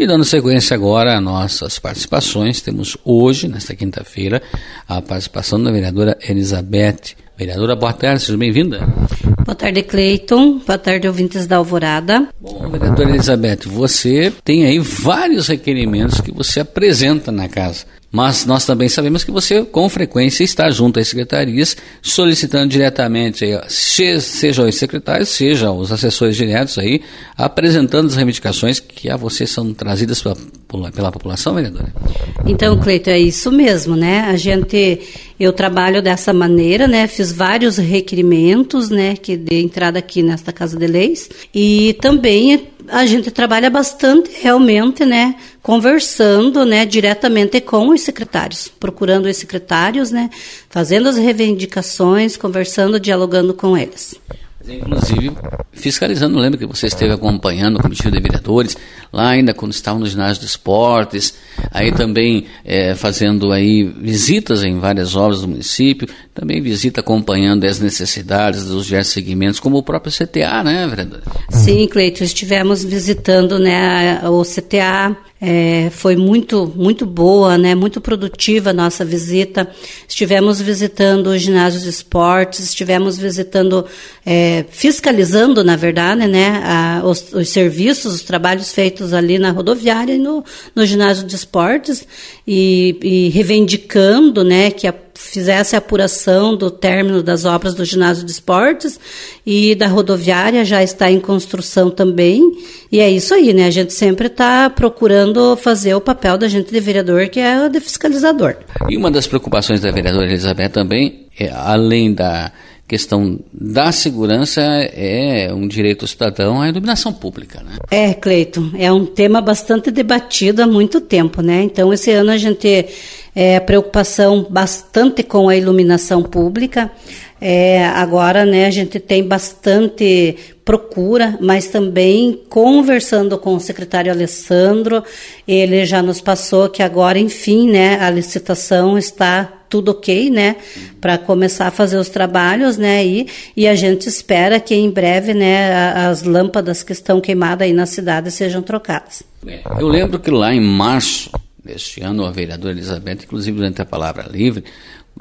E dando sequência agora a nossas participações, temos hoje, nesta quinta-feira, a participação da vereadora Elizabeth. Vereadora, boa tarde, seja bem-vinda. Boa tarde, Cleiton. Boa tarde, ouvintes da Alvorada. Bom, vereadora Elizabeth, você tem aí vários requerimentos que você apresenta na casa. Mas nós também sabemos que você, com frequência, está junto às secretarias, solicitando diretamente, seja os secretários, seja os assessores diretos aí, apresentando as reivindicações que a você são trazidas pela, pela população, vereadora? Então, Cleito, é isso mesmo, né? A gente, eu trabalho dessa maneira, né? Fiz vários requerimentos, né? Que de entrada aqui nesta Casa de Leis. E também a gente trabalha bastante realmente, né, conversando, né, diretamente com os secretários, procurando os secretários, né, fazendo as reivindicações, conversando, dialogando com eles. Inclusive, fiscalizando, lembra que você esteve acompanhando o Comitê de Vereadores, lá ainda quando estavam no ginásio de esportes, aí também é, fazendo aí visitas em várias obras do município, também visita acompanhando as necessidades dos diversos segmentos, como o próprio CTA, né, vereador? Sim, Cleiton, estivemos visitando né, o CTA, é, foi muito, muito boa, né, muito produtiva a nossa visita. Estivemos visitando o ginásio de esportes, estivemos visitando, é, fiscalizando, na verdade, né, a, os, os, serviços, os trabalhos feitos ali na rodoviária e no, no ginásio de esportes e, e reivindicando, né, que a fizesse a apuração do término das obras do ginásio de esportes e da rodoviária já está em construção também. E é isso aí, né? A gente sempre está procurando fazer o papel da gente de vereador, que é o de fiscalizador. E uma das preocupações da vereadora Elizabeth também, é, além da questão da segurança é um direito cidadão à iluminação pública, né? É, Cleiton, é um tema bastante debatido há muito tempo, né? Então, esse ano a gente é, preocupação bastante com a iluminação pública. É, agora, né, a gente tem bastante procura, mas também conversando com o secretário Alessandro, ele já nos passou que agora, enfim, né, a licitação está tudo ok, né, para começar a fazer os trabalhos, né, e, e a gente espera que em breve, né, as lâmpadas que estão queimadas aí na cidade sejam trocadas. Eu lembro que lá em março deste ano, a vereadora Elizabeth, inclusive durante a palavra livre,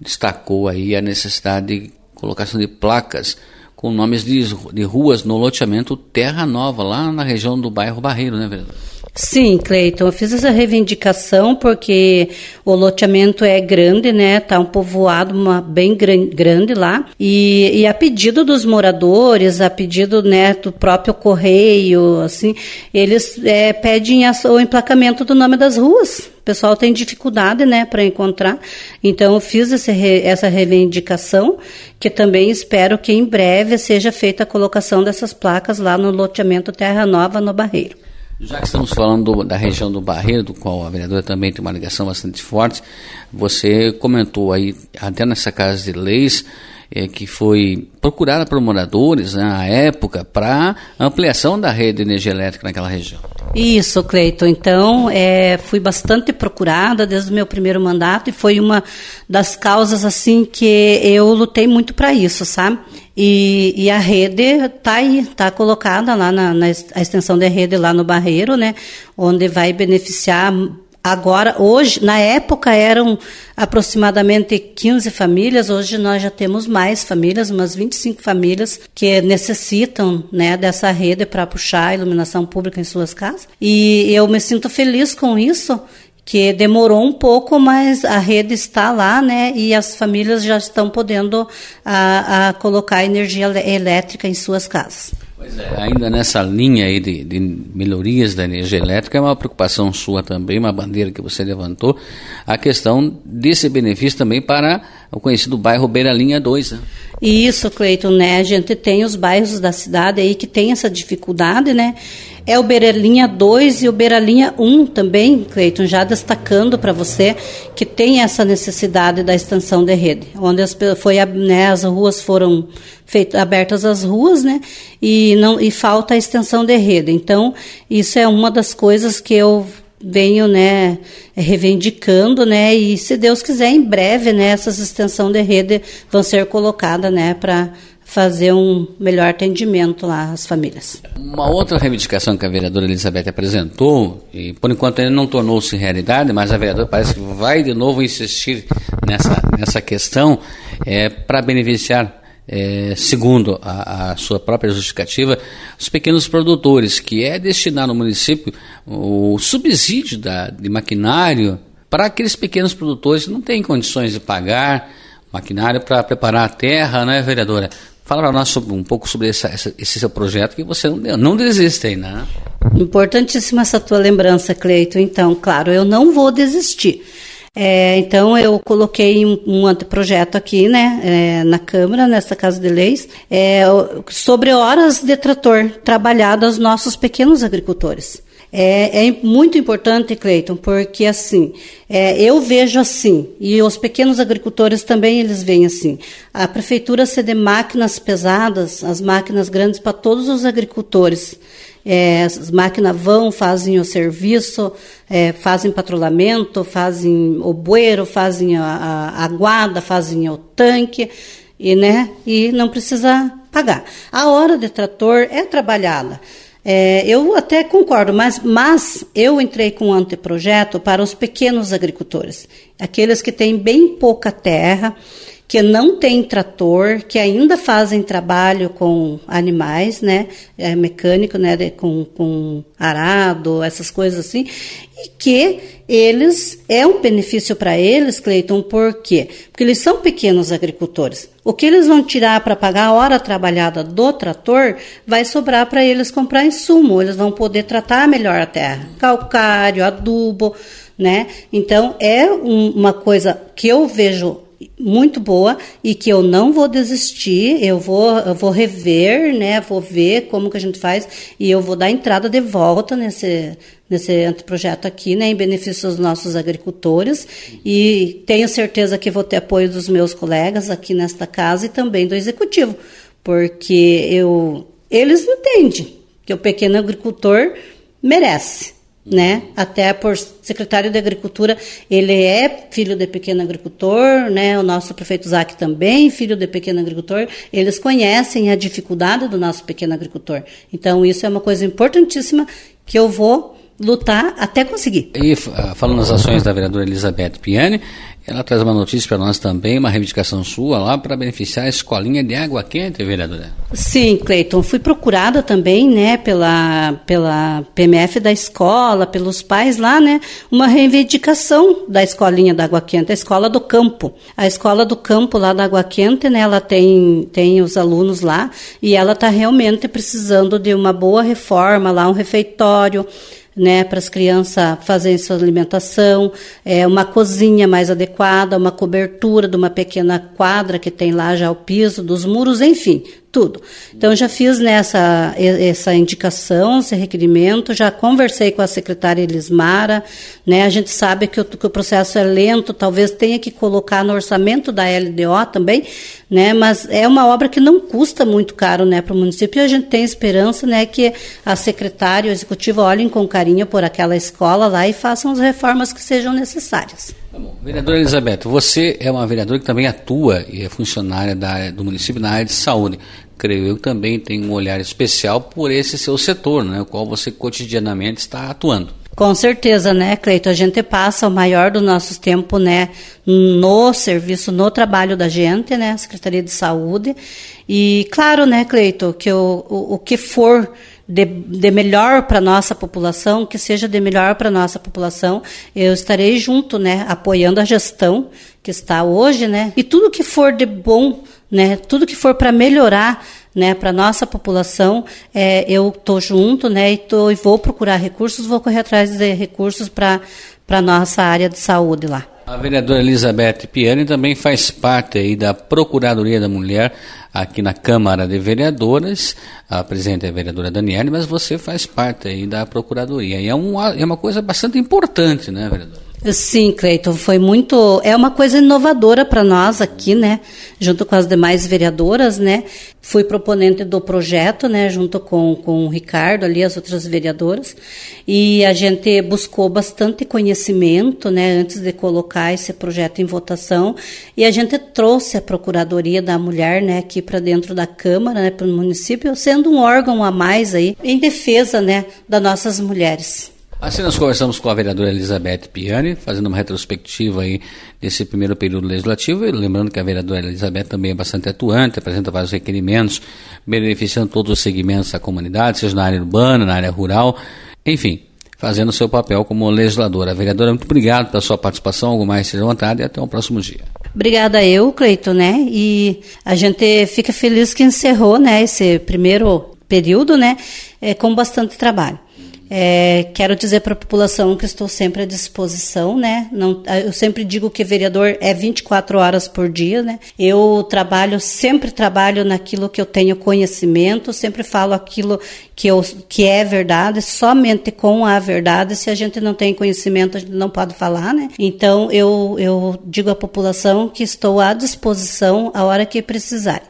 destacou aí a necessidade de colocação de placas com nomes de, de ruas no loteamento Terra Nova, lá na região do bairro Barreiro, né, vereador? Sim, Cleiton, eu fiz essa reivindicação porque o loteamento é grande, né? Tá um povoado uma, bem grande lá e, e a pedido dos moradores, a pedido né, do próprio correio, assim, eles é, pedem o emplacamento do nome das ruas. O pessoal tem dificuldade, né, para encontrar. Então eu fiz esse, essa reivindicação que também espero que em breve seja feita a colocação dessas placas lá no loteamento Terra Nova no Barreiro. Já que estamos falando do, da região do Barreiro, do qual a vereadora também tem uma ligação bastante forte, você comentou aí, até nessa casa de leis, é, que foi procurada por moradores né, época para ampliação da rede de energia elétrica naquela região. Isso, Cleiton. Então, é, fui bastante procurada desde o meu primeiro mandato e foi uma das causas assim que eu lutei muito para isso, sabe? E, e, a rede está aí, está colocada lá na, na a extensão da rede lá no Barreiro, né? Onde vai beneficiar Agora, hoje, na época eram aproximadamente 15 famílias, hoje nós já temos mais famílias, umas 25 famílias que necessitam né, dessa rede para puxar a iluminação pública em suas casas. E eu me sinto feliz com isso, que demorou um pouco, mas a rede está lá, né? E as famílias já estão podendo a, a colocar energia elétrica em suas casas. Pois é, ainda nessa linha aí de, de, melhorias da energia elétrica, é uma preocupação sua também, uma bandeira que você levantou, a questão desse benefício também para o conhecido bairro Beira Linha 2. Né? Isso, Cleiton, né? A gente tem os bairros da cidade aí que tem essa dificuldade, né? É o Beirelinha 2 e o Beiralinha 1 também, Cleiton, já destacando para você que tem essa necessidade da extensão de rede, onde as, foi, né, as ruas foram feitas, abertas as ruas, né, e, não, e falta a extensão de rede. Então, isso é uma das coisas que eu venho, né, reivindicando, né, e se Deus quiser, em breve, né, essas extensão de rede vão ser colocadas, né, para fazer um melhor atendimento lá às famílias. Uma outra reivindicação que a vereadora Elizabeth apresentou, e por enquanto ainda não tornou-se realidade, mas a vereadora parece que vai de novo insistir nessa, nessa questão, é para beneficiar é, segundo a, a, sua própria justificativa, os pequenos produtores, que é destinar no município o subsídio da, de maquinário para aqueles pequenos produtores que não têm condições de pagar maquinário para preparar a terra, né, vereadora? Fala para nós um pouco sobre essa, essa, esse seu projeto que você não, não desiste aí, né? Importantíssima essa tua lembrança, Cleito. Então, claro, eu não vou desistir. É, então eu coloquei um, um anteprojeto aqui, né, é, na Câmara, nessa Casa de Leis, é, sobre horas de trator trabalhadas aos nossos pequenos agricultores. É, é, muito importante, Cleiton, porque assim, é, eu vejo assim, e os pequenos agricultores também eles veem assim. A prefeitura ceder máquinas pesadas, as máquinas grandes para todos os agricultores. É, as máquinas vão, fazem o serviço, é, fazem patrulhamento, fazem o bueiro, fazem a, a, a guarda, fazem o tanque, e, né, e não precisa pagar. A hora de trator é trabalhada. É, eu até concordo, mas, mas eu entrei com um anteprojeto para os pequenos agricultores, aqueles que têm bem pouca terra, que não têm trator, que ainda fazem trabalho com animais, né, é, mecânico, né, com, com arado, essas coisas assim, e que eles, é um benefício para eles, Cleiton, por quê? Porque eles são pequenos agricultores. O que eles vão tirar para pagar a hora trabalhada do trator vai sobrar para eles comprar insumo, eles vão poder tratar melhor a terra, calcário, adubo, né? Então é um, uma coisa que eu vejo muito boa e que eu não vou desistir, eu vou, eu vou rever, né? Vou ver como que a gente faz e eu vou dar entrada de volta nesse nesse anteprojeto aqui, né, em benefício dos nossos agricultores. E tenho certeza que vou ter apoio dos meus colegas aqui nesta casa e também do executivo, porque eu eles entendem que o pequeno agricultor merece né? Até por secretário de Agricultura, ele é filho de pequeno agricultor, né? O nosso prefeito Zac também, filho de pequeno agricultor. Eles conhecem a dificuldade do nosso pequeno agricultor. Então, isso é uma coisa importantíssima que eu vou lutar até conseguir. E falando nas ações da vereadora Elizabeth Piani, ela traz uma notícia para nós também, uma reivindicação sua lá para beneficiar a escolinha de água quente, vereadora. Sim, Cleiton. Fui procurada também, né, pela, pela PMF da escola, pelos pais lá, né, uma reivindicação da escolinha da água quente, a escola do campo. A escola do campo lá da água quente, né, ela tem, tem os alunos lá e ela está realmente precisando de uma boa reforma lá, um refeitório né, para as crianças fazerem sua alimentação, é, uma cozinha mais adequada, uma cobertura de uma pequena quadra que tem lá já o piso, dos muros, enfim, tudo. Então já fiz nessa essa indicação, esse requerimento, já conversei com a secretária Elismara, né? A gente sabe que o, que o processo é lento, talvez tenha que colocar no orçamento da LDO também, né? Mas é uma obra que não custa muito caro, né, para o município. E a gente tem esperança, né, que a secretária o executivo olhem com carinho por aquela escola lá e façam as reformas que sejam necessárias. Tá. Vereadora Elizabeth, você é uma vereadora que também atua e é funcionária da, do município na área de saúde. Creio eu também tem um olhar especial por esse seu setor, né, o qual você cotidianamente está atuando. Com certeza, né, Cleito? A gente passa o maior do nosso tempo, né, no serviço, no trabalho da gente, né, Secretaria de Saúde. E claro, né, Cleito, que o, o, o que for de, de melhor para nossa população, que seja de melhor para nossa população, eu estarei junto, né, apoiando a gestão que está hoje, né, e tudo que for de bom, né, tudo que for para melhorar, né, para nossa população, é, eu tô junto, né, e, tô, e vou procurar recursos, vou correr atrás de recursos para para nossa área de saúde lá. A vereadora Elizabeth Piani também faz parte aí da Procuradoria da Mulher aqui na Câmara de Vereadoras. A presidente é a vereadora Daniele, mas você faz parte aí da Procuradoria. E é é uma coisa bastante importante, né, vereadora? Sim, Cleiton, foi muito. É uma coisa inovadora para nós aqui, né? Junto com as demais vereadoras, né? Fui proponente do projeto, né? Junto com, com o Ricardo, ali, as outras vereadoras. E a gente buscou bastante conhecimento, né? Antes de colocar esse projeto em votação. E a gente trouxe a Procuradoria da Mulher, né? Aqui para dentro da Câmara, né? Para o município, sendo um órgão a mais aí, em defesa, né? Das nossas mulheres. Assim nós conversamos com a vereadora Elizabeth Piani, fazendo uma retrospectiva aí desse primeiro período legislativo, e lembrando que a vereadora Elizabeth também é bastante atuante, apresenta vários requerimentos, beneficiando todos os segmentos da comunidade, seja na área urbana, na área rural, enfim, fazendo seu papel como legisladora. Vereadora, muito obrigado pela sua participação, algo mais seja vontade e até o próximo dia. Obrigada eu, Cleito, né? E a gente fica feliz que encerrou, né, esse primeiro período, né, é, com bastante trabalho. É, quero dizer para a população que estou sempre à disposição, né? Não, eu sempre digo que vereador é 24 horas por dia, né? Eu trabalho, sempre trabalho naquilo que eu tenho conhecimento, sempre falo aquilo que, eu, que é verdade, somente com a verdade. Se a gente não tem conhecimento, a gente não pode falar, né? Então eu, eu digo à população que estou à disposição a hora que precisar.